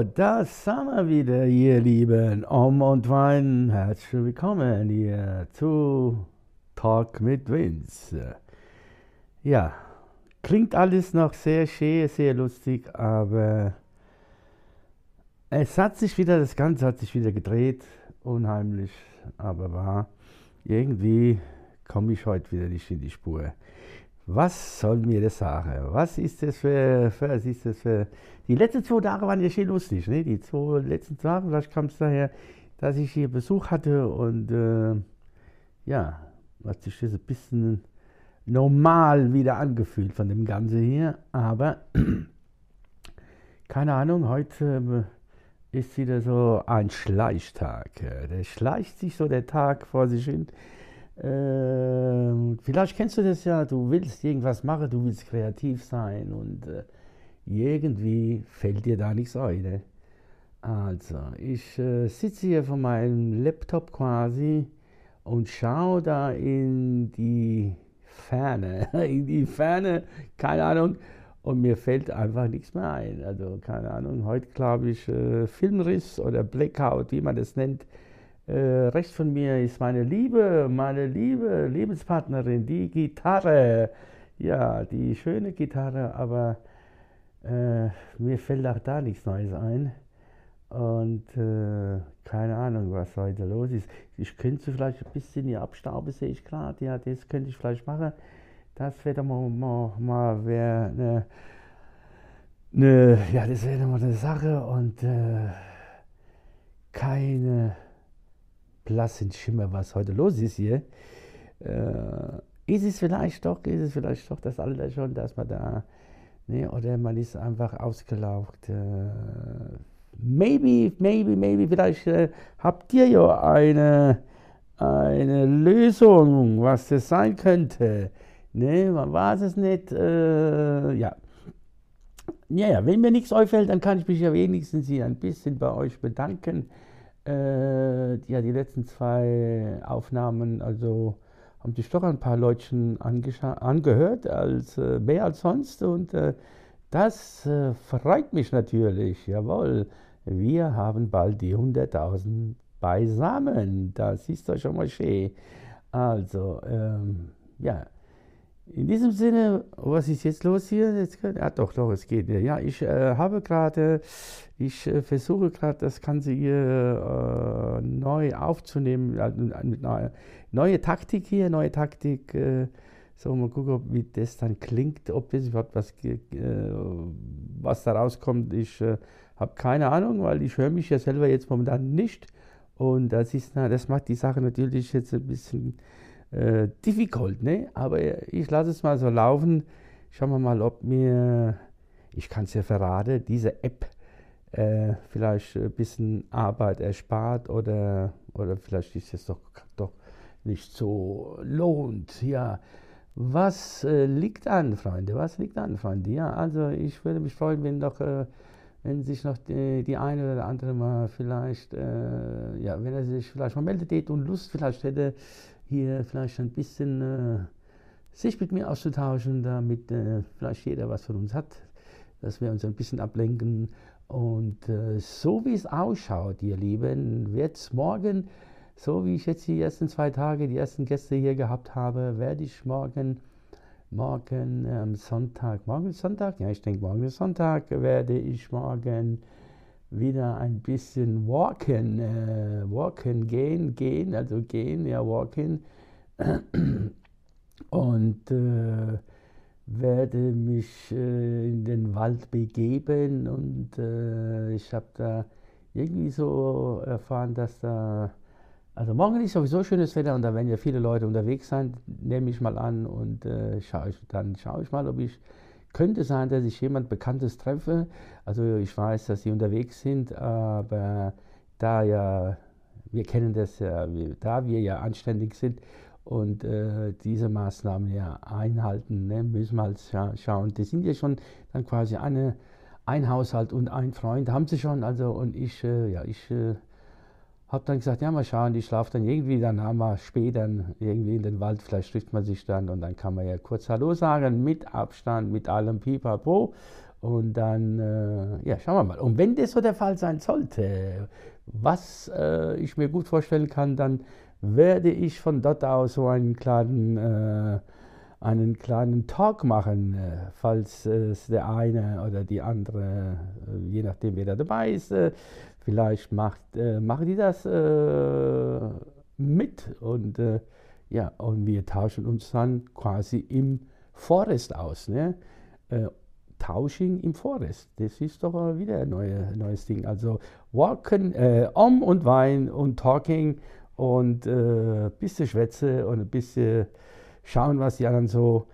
So, das sind wir wieder, ihr Lieben. Om und Wein, herzlich willkommen hier zu Talk mit Vince. Ja, klingt alles noch sehr schön, sehr lustig, aber es hat sich wieder, das Ganze hat sich wieder gedreht, unheimlich, aber wahr. Irgendwie komme ich heute wieder nicht in die Spur. Was soll mir das sagen? Was ist das für, was ist das für. Die letzten zwei Tage waren ja schön lustig, ne? Die zwei letzten Tage, vielleicht kam es daher, dass ich hier Besuch hatte und äh, ja, hat sich das ein bisschen normal wieder angefühlt von dem Ganzen hier. Aber keine Ahnung, heute äh, ist wieder so ein Schleichtag. Der schleicht sich so der Tag vor sich hin. Äh, vielleicht kennst du das ja, du willst irgendwas machen, du willst kreativ sein und äh, irgendwie fällt dir da nichts ein. Ne? Also, ich äh, sitze hier vor meinem Laptop quasi und schaue da in die Ferne, in die Ferne, keine Ahnung, und mir fällt einfach nichts mehr ein. Also, keine Ahnung, heute glaube ich äh, Filmriss oder Blackout, wie man das nennt rechts von mir ist meine Liebe, meine liebe Lebenspartnerin, die Gitarre. Ja, die schöne Gitarre, aber äh, mir fällt auch da nichts Neues ein. Und äh, keine Ahnung, was heute los ist. Ich könnte vielleicht ein bisschen hier abstauben, sehe ich gerade. Ja, das könnte ich vielleicht machen. Das wäre mal, mal, mal wär eine, eine, ja, das wäre mal eine Sache und äh, keine blassen Schimmer, was heute los ist hier. Äh, ist es vielleicht doch, ist es vielleicht doch das Alter schon, dass man da, ne, oder man ist einfach ausgelaugt. Äh, maybe, maybe, maybe, vielleicht äh, habt ihr ja eine, eine Lösung, was das sein könnte. Ne, man weiß es nicht. Äh, ja. Ja, ja, wenn mir nichts auffällt, dann kann ich mich ja wenigstens hier ein bisschen bei euch bedanken äh, ja, die letzten zwei Aufnahmen, also haben sich doch ein paar Leutchen angehört, als, äh, mehr als sonst. Und äh, das äh, freut mich natürlich. Jawohl, wir haben bald die 100.000 beisammen. Das ist doch schon mal schön. Also, ähm, ja. In diesem Sinne, was ist jetzt los hier? Jetzt, ah, doch, doch, es geht. Ja, ich äh, habe gerade, ich äh, versuche gerade das Ganze hier äh, neu aufzunehmen, mit neue, neue Taktik hier, neue Taktik. Äh, so, mal gucken, wie das dann klingt, ob das überhaupt was, äh, was da rauskommt. Ich äh, habe keine Ahnung, weil ich höre mich ja selber jetzt momentan nicht. Und das, ist, na, das macht die Sache natürlich jetzt ein bisschen äh, difficult, ne? Aber ich lasse es mal so laufen. Schauen wir mal, ob mir, ich kann es ja verraten, diese App äh, vielleicht ein bisschen Arbeit erspart oder, oder vielleicht ist es doch, doch nicht so lohnt. Ja, was äh, liegt an, Freunde? Was liegt an, Freunde? Ja, also ich würde mich freuen, wenn doch, äh, wenn sich noch die, die, eine oder andere mal vielleicht, äh, ja, wenn er sich vielleicht mal meldet und Lust vielleicht hätte, hier vielleicht ein bisschen äh, sich mit mir auszutauschen, damit äh, vielleicht jeder was von uns hat, dass wir uns ein bisschen ablenken. Und äh, so wie es ausschaut, ihr Lieben, wird es morgen, so wie ich jetzt die ersten zwei Tage, die ersten Gäste hier gehabt habe, werde ich morgen, morgen am Sonntag, morgen ist Sonntag? Ja, ich denke, morgen ist Sonntag, werde ich morgen wieder ein bisschen walken, äh, walken, gehen, gehen, also gehen, ja, walken. Und äh, werde mich äh, in den Wald begeben und äh, ich habe da irgendwie so erfahren, dass da, also morgen ist sowieso schönes Wetter und da werden ja viele Leute unterwegs sein, nehme ich mal an und äh, schau ich, dann schaue ich mal, ob ich könnte sein, dass ich jemand Bekanntes treffe. Also ich weiß, dass sie unterwegs sind, aber da ja wir kennen das ja, da wir ja anständig sind und äh, diese Maßnahmen ja einhalten, ne, müssen wir halt scha schauen. Die sind ja schon dann quasi eine, ein Haushalt und ein Freund, haben sie schon, also und ich, äh, ja, ich äh, habe dann gesagt, ja, mal schauen, ich schlafe dann irgendwie, dann haben wir später irgendwie in den Wald, vielleicht trifft man sich dann und dann kann man ja kurz Hallo sagen, mit Abstand, mit allem Pipapo. Und dann, äh, ja, schauen wir mal. Und wenn das so der Fall sein sollte, was äh, ich mir gut vorstellen kann, dann werde ich von dort aus so einen kleinen, äh, einen kleinen Talk machen, äh, falls es der eine oder die andere, äh, je nachdem wer da dabei ist, äh, vielleicht macht, machen die das mit und ja, und wir tauschen uns dann quasi im Forest aus. Ne? Tausching im Forest. Das ist doch wieder ein neue, neues Ding. Also Walken, äh, Om und Wein und Talking und ein äh, bisschen Schwätze und ein bisschen schauen, was die anderen so,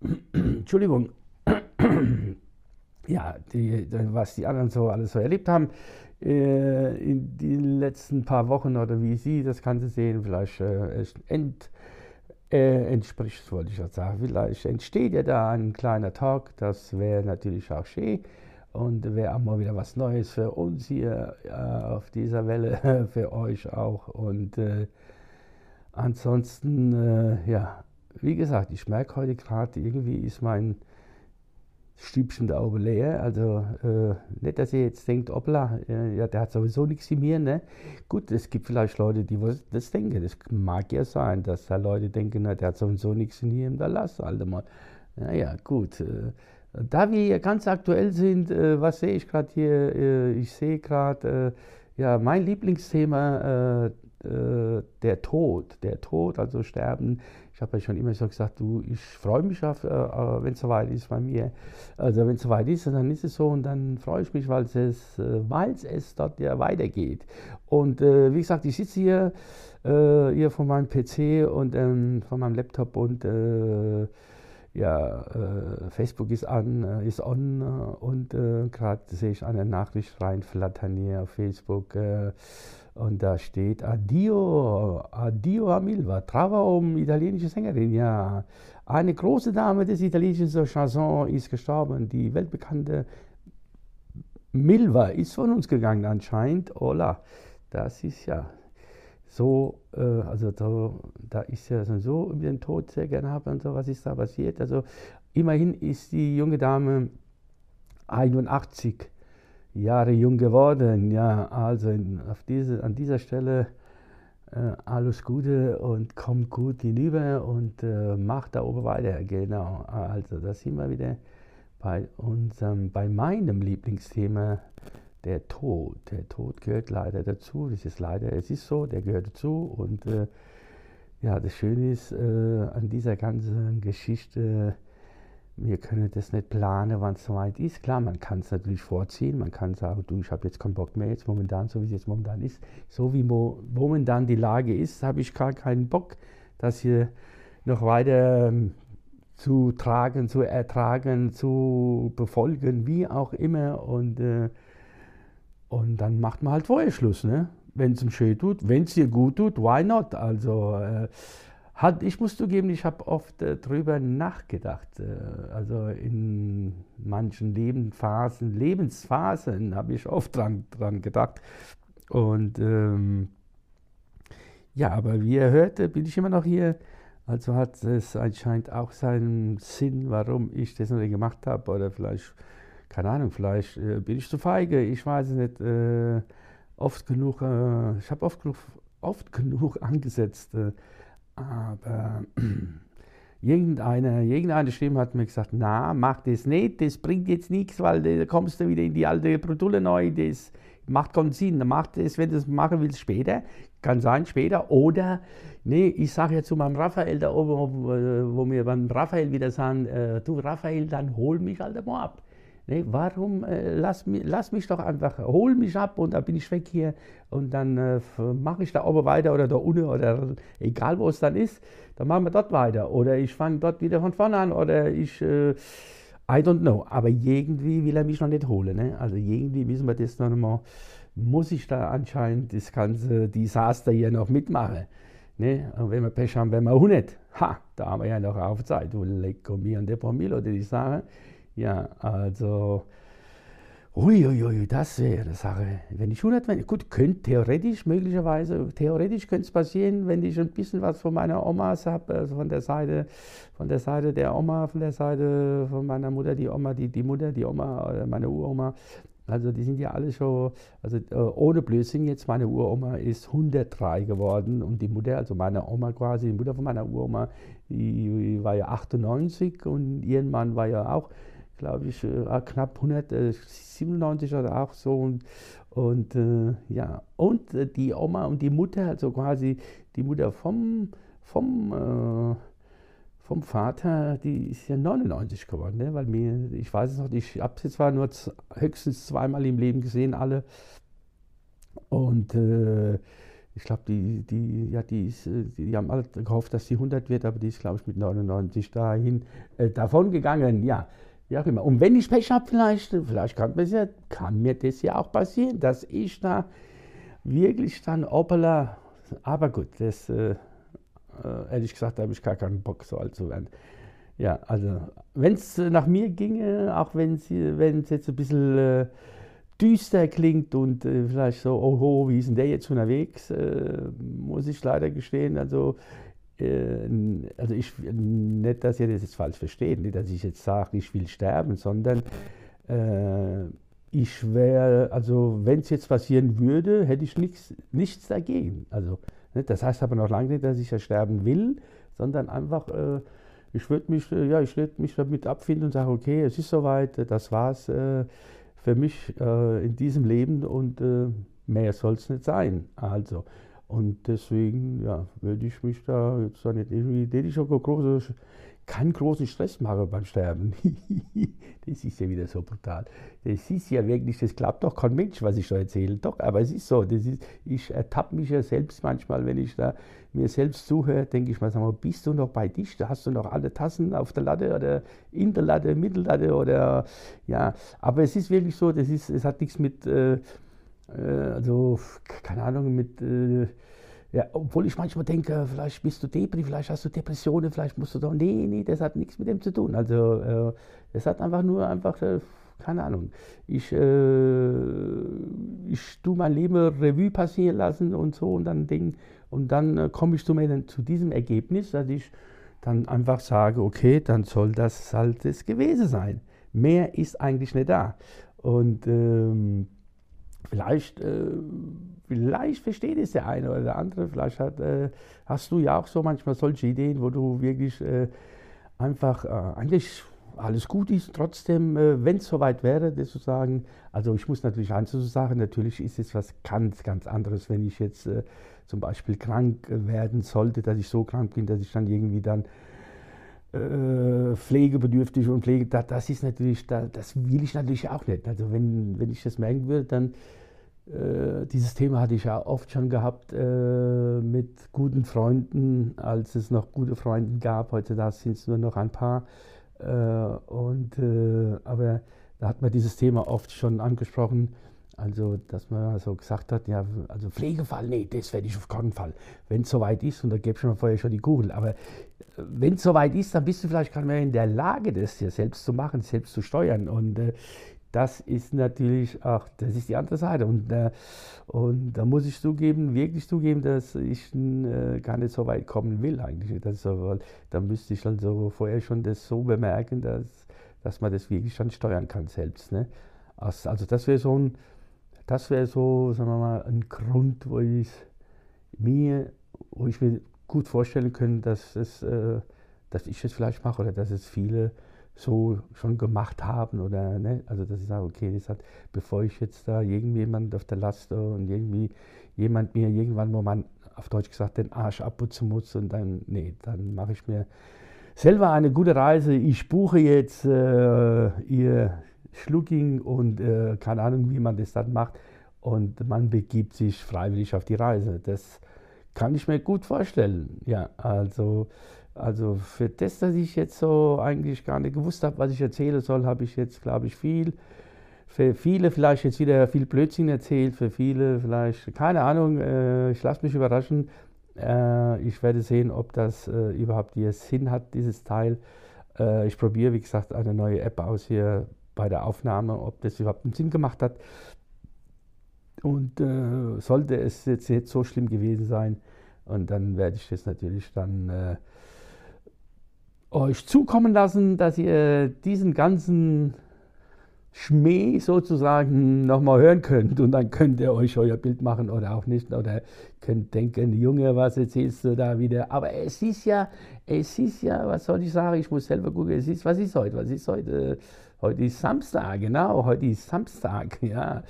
Entschuldigung, ja, die, was die anderen so alles so erlebt haben äh, in den letzten paar Wochen oder wie sie das Ganze sehen, vielleicht äh, ent, äh, entspricht, wollte ich auch sagen. Vielleicht entsteht ja da ein kleiner Talk, das wäre natürlich auch schön und wäre auch mal wieder was Neues für uns hier äh, auf dieser Welle, für euch auch. Und äh, ansonsten, äh, ja, wie gesagt, ich merke heute gerade, irgendwie ist mein Stübchen da oben leer. Also äh, nicht, dass ihr jetzt denkt, hoppla, äh, ja, der hat sowieso nichts in mir. Ne? Gut, es gibt vielleicht Leute, die das denken. Das mag ja sein, dass da Leute denken, na, der hat sowieso nichts in ihm, da lass halt mal. Naja, gut. Äh, da wir hier ganz aktuell sind, äh, was sehe ich gerade hier? Äh, ich sehe gerade, ja, mein Lieblingsthema, der Tod. Der Tod, also Sterben ich habe ja schon immer so gesagt, du, ich freue mich auf, äh, äh wenn es soweit ist bei mir. Also wenn es soweit ist, dann ist es so und dann freue ich mich, weil es, äh, weil es dort ja weitergeht. Und äh, wie gesagt, ich sitze hier, äh, hier von meinem PC und ähm, von meinem Laptop und äh, ja, Facebook ist an, ist on und gerade sehe ich eine Nachricht reinflattern hier auf Facebook und da steht Addio, Addio a Milva, Trauer italienische Sängerin, ja. Eine große Dame des italienischen Chanson ist gestorben. Die weltbekannte Milva ist von uns gegangen anscheinend. Hola, das ist ja so, äh, also da, da ist ja so über den Tod sehr gerne haben und so, was ist da passiert. Also immerhin ist die junge Dame 81 Jahre jung geworden. Ja, also auf diese, an dieser Stelle äh, alles Gute und kommt gut hinüber und äh, macht da oben weiter. Genau, also da sind wir wieder bei unserem, bei meinem Lieblingsthema, der Tod. Der Tod gehört leider dazu. Das ist leider, es ist so, der gehört dazu. Und äh, ja, das Schöne ist äh, an dieser ganzen Geschichte, wir können das nicht planen, wann es soweit ist. Klar, man kann es natürlich vorziehen, man kann sagen, du, ich habe jetzt keinen Bock mehr, jetzt momentan, so wie es jetzt momentan ist. So wie mo momentan die Lage ist, habe ich gar keinen Bock, das hier noch weiter ähm, zu tragen, zu ertragen, zu befolgen, wie auch immer. Und, äh, und dann macht man halt vorher Schluss, ne? wenn es ihm schön tut, wenn es dir gut tut, why not? Also äh, hat, ich muss zugeben, ich habe oft äh, darüber nachgedacht. Äh, also in manchen Lebensphasen, Lebensphasen habe ich oft dran, dran gedacht. Und ähm, ja, aber wie ihr hört, bin ich immer noch hier. Also hat es anscheinend auch seinen Sinn, warum ich das noch nicht gemacht habe. Oder vielleicht, keine Ahnung, vielleicht äh, bin ich zu feige. Ich weiß es nicht. Äh, oft genug, äh, ich habe oft genug, oft genug angesetzt äh, aber irgendeine, irgendeine Stimme hat mir gesagt, na, mach das nicht, das bringt jetzt nichts, weil da kommst du wieder in die alte Produlle neu, das macht keinen Sinn. Mach das, wenn du das machen willst, später. Kann sein, später. Oder, nee, ich sage ja zu meinem Raphael da oben, wo, wo wir beim Raphael wieder sagen, äh, du Raphael, dann hol mich halt mal ab. Nee, warum, äh, lass, lass, mich doch einfach, hol mich ab und dann bin ich weg hier und dann äh, mache ich da oben weiter oder da unten oder egal wo es dann ist, dann machen wir dort weiter oder ich fange dort wieder von vorne an oder ich, äh, I don't know. Aber irgendwie will er mich noch nicht holen. Ne? Also irgendwie müssen wir das noch mal, muss ich da anscheinend das ganze Desaster hier noch mitmachen. Ne? Und wenn wir Pech haben, wenn wir auch nicht. Ha, da haben wir ja noch auf Zeit. Du lecco mir und de Pomilo, ich sagen. Ja, also Uiuiui, das wäre eine Sache. Wenn ich 100, wenn, gut, könnte theoretisch, möglicherweise, theoretisch könnte es passieren, wenn ich ein bisschen was von meiner Omas habe, also von der Seite, von der Seite der Oma, von der Seite von meiner Mutter, die Oma, die, die Mutter, die Oma, meine Uroma. Also die sind ja alle schon, also äh, ohne Blödsinn jetzt, meine Uroma ist 103 geworden und die Mutter, also meine Oma quasi, die Mutter von meiner Uroma, die, die war ja 98 und ihren Mann war ja auch glaube ich, äh, knapp 197 oder auch so. Und, und äh, ja, und äh, die Oma und die Mutter, also quasi die Mutter vom, vom, äh, vom Vater, die ist ja 99 geworden, ne? weil mir, ich weiß es noch, ich habe sie zwar nur höchstens zweimal im Leben gesehen, alle. Und äh, ich glaube, die, die, ja, die, ist, äh, die, haben alle gehofft, dass sie 100 wird, aber die ist, glaube ich, mit 99 dahin äh, davon gegangen. Ja, wie immer. Und wenn ich Pech habe, vielleicht, vielleicht kann, ja, kann, mir das ja auch passieren, dass ich da wirklich dann Opala, aber gut, das, äh, äh ehrlich gesagt, da habe ich gar keinen Bock, so alt zu werden. Ja, also, wenn es nach mir ginge, auch wenn es jetzt ein bisschen äh, düster klingt und äh, vielleicht so, oh, wie ist denn der jetzt unterwegs, äh, muss ich leider gestehen, also äh, also ich, nicht, dass ihr das jetzt falsch versteht, nicht, dass ich jetzt sage, ich will sterben, sondern äh, ich wäre, also wenn es jetzt passieren würde, hätte ich nichts, nichts dagegen. Also, nicht, das heißt aber noch lange nicht, dass ich ja sterben will, sondern einfach, äh, ich würde mich, äh, ja, ich mich damit abfinden und sagen, okay, es ist soweit, das war's äh, für mich äh, in diesem Leben und mehr soll es nicht sein. Also, und deswegen ja, würde ich mich da jetzt da nicht irgendwie, hätte ich auch große, keinen großen Stress machen beim Sterben. das ist ja wieder so brutal. Das ist ja wirklich, das klappt doch kein Mensch, was ich da erzähle. Doch, aber es ist so. Das ist, ich ertappe mich ja selbst manchmal, wenn ich da mir selbst zuhöre, denke ich mal, sag mal, bist du noch bei dich? Da hast du noch alle Tassen auf der Latte oder in der Latte, Mittellatte oder ja. Aber es ist wirklich so, das ist, es hat nichts mit. Äh, äh, also, keine Ahnung, mit, äh, ja, obwohl ich manchmal denke, vielleicht bist du Depri, vielleicht hast du Depressionen, vielleicht musst du doch, nee, nee, das hat nichts mit dem zu tun. Also, äh, das hat einfach nur einfach, äh, keine Ahnung, ich, äh, ich tue mein Leben Revue passieren lassen und so und dann denk, und dann komme ich zu, mir, zu diesem Ergebnis, dass ich dann einfach sage, okay, dann soll das halt das gewesen sein. Mehr ist eigentlich nicht da. Und ähm, Vielleicht, äh, vielleicht versteht es der eine oder der andere, vielleicht hat, äh, hast du ja auch so manchmal solche Ideen, wo du wirklich äh, einfach äh, eigentlich alles gut ist, trotzdem, äh, wenn es soweit wäre, das zu sagen, also ich muss natürlich eins sagen, natürlich ist es was ganz, ganz anderes, wenn ich jetzt äh, zum Beispiel krank werden sollte, dass ich so krank bin, dass ich dann irgendwie dann äh, pflegebedürftig und Pflege, das, ist natürlich, das, will ich natürlich auch nicht. Also wenn, wenn ich das merken würde, dann äh, dieses Thema hatte ich ja oft schon gehabt äh, mit guten Freunden, als es noch gute Freunde gab. Heute sind es nur noch ein paar. Äh, und, äh, aber da hat man dieses Thema oft schon angesprochen. Also, dass man so gesagt hat, ja, also Pflegefall, nee, das werde ich auf keinen Fall. Wenn es soweit ist, und da gebe ich mir vorher schon die Kugel, aber äh, wenn es soweit ist, dann bist du vielleicht gar nicht mehr in der Lage, das ja selbst zu machen, selbst zu steuern. Und äh, das ist natürlich auch, das ist die andere Seite. Und, äh, und da muss ich zugeben, wirklich zugeben, dass ich äh, gar nicht so weit kommen will eigentlich. Das so, da müsste ich also vorher schon das so bemerken, dass, dass man das wirklich schon steuern kann selbst. Ne? Also das wäre so ein das wäre so, sagen wir mal, ein Grund, wo ich mir, wo ich mir gut vorstellen könnte, dass, es, äh, dass ich es vielleicht mache oder dass es viele so schon gemacht haben oder ne? also dass ich sage, okay, das hat, bevor ich jetzt da irgendjemand auf der Last und irgendwie jemand mir irgendwann wo man auf Deutsch gesagt den Arsch abputzen muss und dann, nee, dann mache ich mir selber eine gute Reise. Ich buche jetzt äh, ihr Schlucking und äh, keine Ahnung, wie man das dann macht. Und man begibt sich freiwillig auf die Reise. Das kann ich mir gut vorstellen. Ja, also Also für das, dass ich jetzt so eigentlich gar nicht gewusst habe, was ich erzählen soll, habe ich jetzt, glaube ich, viel, für viele vielleicht jetzt wieder viel Blödsinn erzählt, für viele vielleicht, keine Ahnung, äh, ich lasse mich überraschen. Äh, ich werde sehen, ob das äh, überhaupt hier Sinn hat, dieses Teil. Äh, ich probiere, wie gesagt, eine neue App aus hier bei der Aufnahme, ob das überhaupt einen Sinn gemacht hat. Und äh, sollte es jetzt nicht so schlimm gewesen sein, und dann werde ich das natürlich dann äh, euch zukommen lassen, dass ihr diesen ganzen Schmäh sozusagen nochmal hören könnt und dann könnt ihr euch euer Bild machen oder auch nicht oder könnt denken, Junge, was erzählst du da wieder? Aber es ist ja, es ist ja, was soll ich sagen, ich muss selber gucken, es ist, was ist heute, was ist heute? Heute ist Samstag, genau, heute ist Samstag, ja.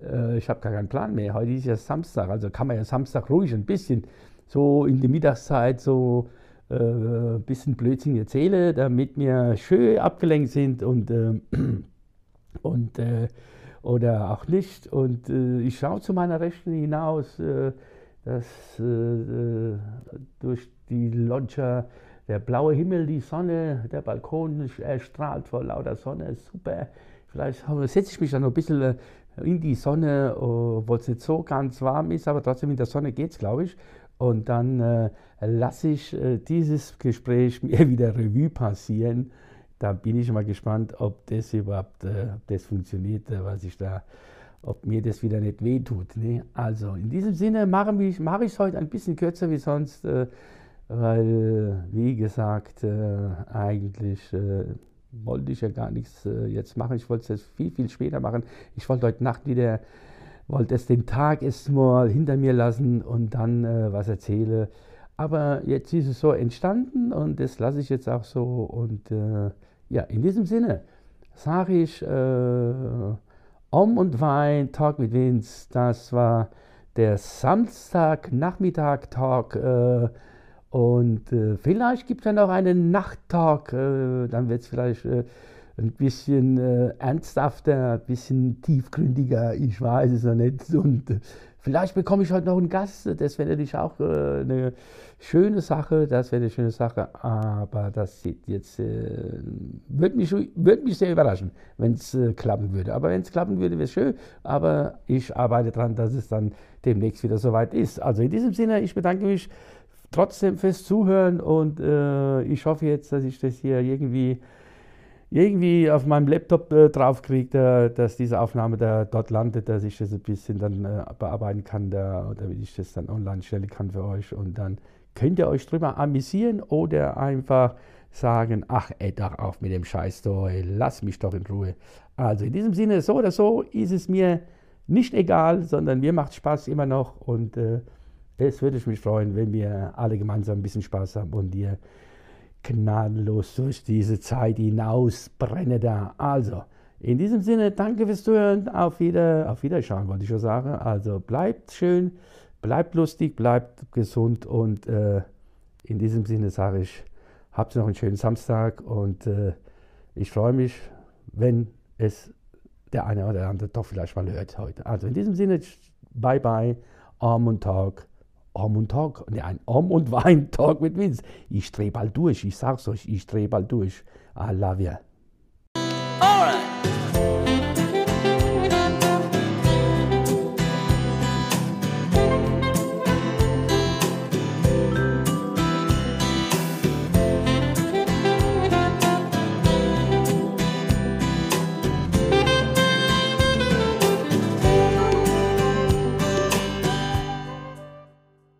Äh, ich habe gar keinen Plan mehr, heute ist ja Samstag, also kann man ja Samstag ruhig ein bisschen so in der Mittagszeit so ein äh, bisschen Blödsinn erzähle, damit wir schön abgelenkt sind und, äh, und äh, oder auch nicht. Und äh, ich schaue zu meiner Rechten hinaus, äh, dass äh, durch die Loggia der blaue Himmel, die Sonne, der Balkon strahlt vor lauter Sonne, super. Vielleicht setze ich mich dann noch ein bisschen in die Sonne, obwohl es nicht so ganz warm ist, aber trotzdem in der Sonne geht es, glaube ich. Und dann äh, lasse ich äh, dieses Gespräch mir wieder Revue passieren. Da bin ich mal gespannt, ob das überhaupt äh, ob das funktioniert, äh, was ich da, ob mir das wieder nicht wehtut. Ne? Also in diesem Sinne mache ich es heute ein bisschen kürzer wie sonst, äh, weil, wie gesagt, äh, eigentlich wollte ich ja gar nichts jetzt machen. Ich wollte es viel, viel später machen. Ich wollte heute Nacht wieder wollte es den Tag erstmal hinter mir lassen und dann äh, was erzähle. Aber jetzt ist es so entstanden und das lasse ich jetzt auch so. Und äh, ja, in diesem Sinne sage ich äh, Om und Wein, Talk mit Vince. Das war der Samstagnachmittag-Talk. Äh, und äh, vielleicht gibt es ja noch einen Nachttalk. Äh, dann wird es vielleicht ein bisschen äh, ernsthafter, ein bisschen tiefgründiger, ich weiß es noch nicht. Und äh, vielleicht bekomme ich heute noch einen Gast, das wäre natürlich auch äh, eine schöne Sache, das wäre eine schöne Sache, aber das jetzt äh, würde mich, würd mich sehr überraschen, wenn es äh, klappen würde. Aber wenn es klappen würde, wäre es schön, aber ich arbeite daran, dass es dann demnächst wieder soweit ist. Also in diesem Sinne, ich bedanke mich trotzdem fürs Zuhören und äh, ich hoffe jetzt, dass ich das hier irgendwie irgendwie auf meinem Laptop äh, draufkriege, dass diese Aufnahme da dort landet, dass ich das ein bisschen dann äh, bearbeiten kann, da, damit ich das dann online stellen kann für euch. Und dann könnt ihr euch drüber amüsieren oder einfach sagen, ach ey, doch auf mit dem Scheiß, doch, ey, lass mich doch in Ruhe. Also in diesem Sinne, so oder so ist es mir nicht egal, sondern mir macht Spaß immer noch und äh, es würde mich freuen, wenn wir alle gemeinsam ein bisschen Spaß haben und ihr gnadenlos durch diese Zeit hinaus brenne da. Also, in diesem Sinne, danke fürs Zuhören. Auf, wieder, auf Wiederschauen, wollte ich schon sagen. Also, bleibt schön, bleibt lustig, bleibt gesund und äh, in diesem Sinne sage ich, habt noch einen schönen Samstag und äh, ich freue mich, wenn es der eine oder andere doch vielleicht mal hört heute. Also in diesem Sinne, bye bye, Arm und Tag. Arm und Tag, ne, ein Arm und Wein Tag mit Vince. Ich drehe bald durch, ich sag's euch, ich drehe bald durch. I love you.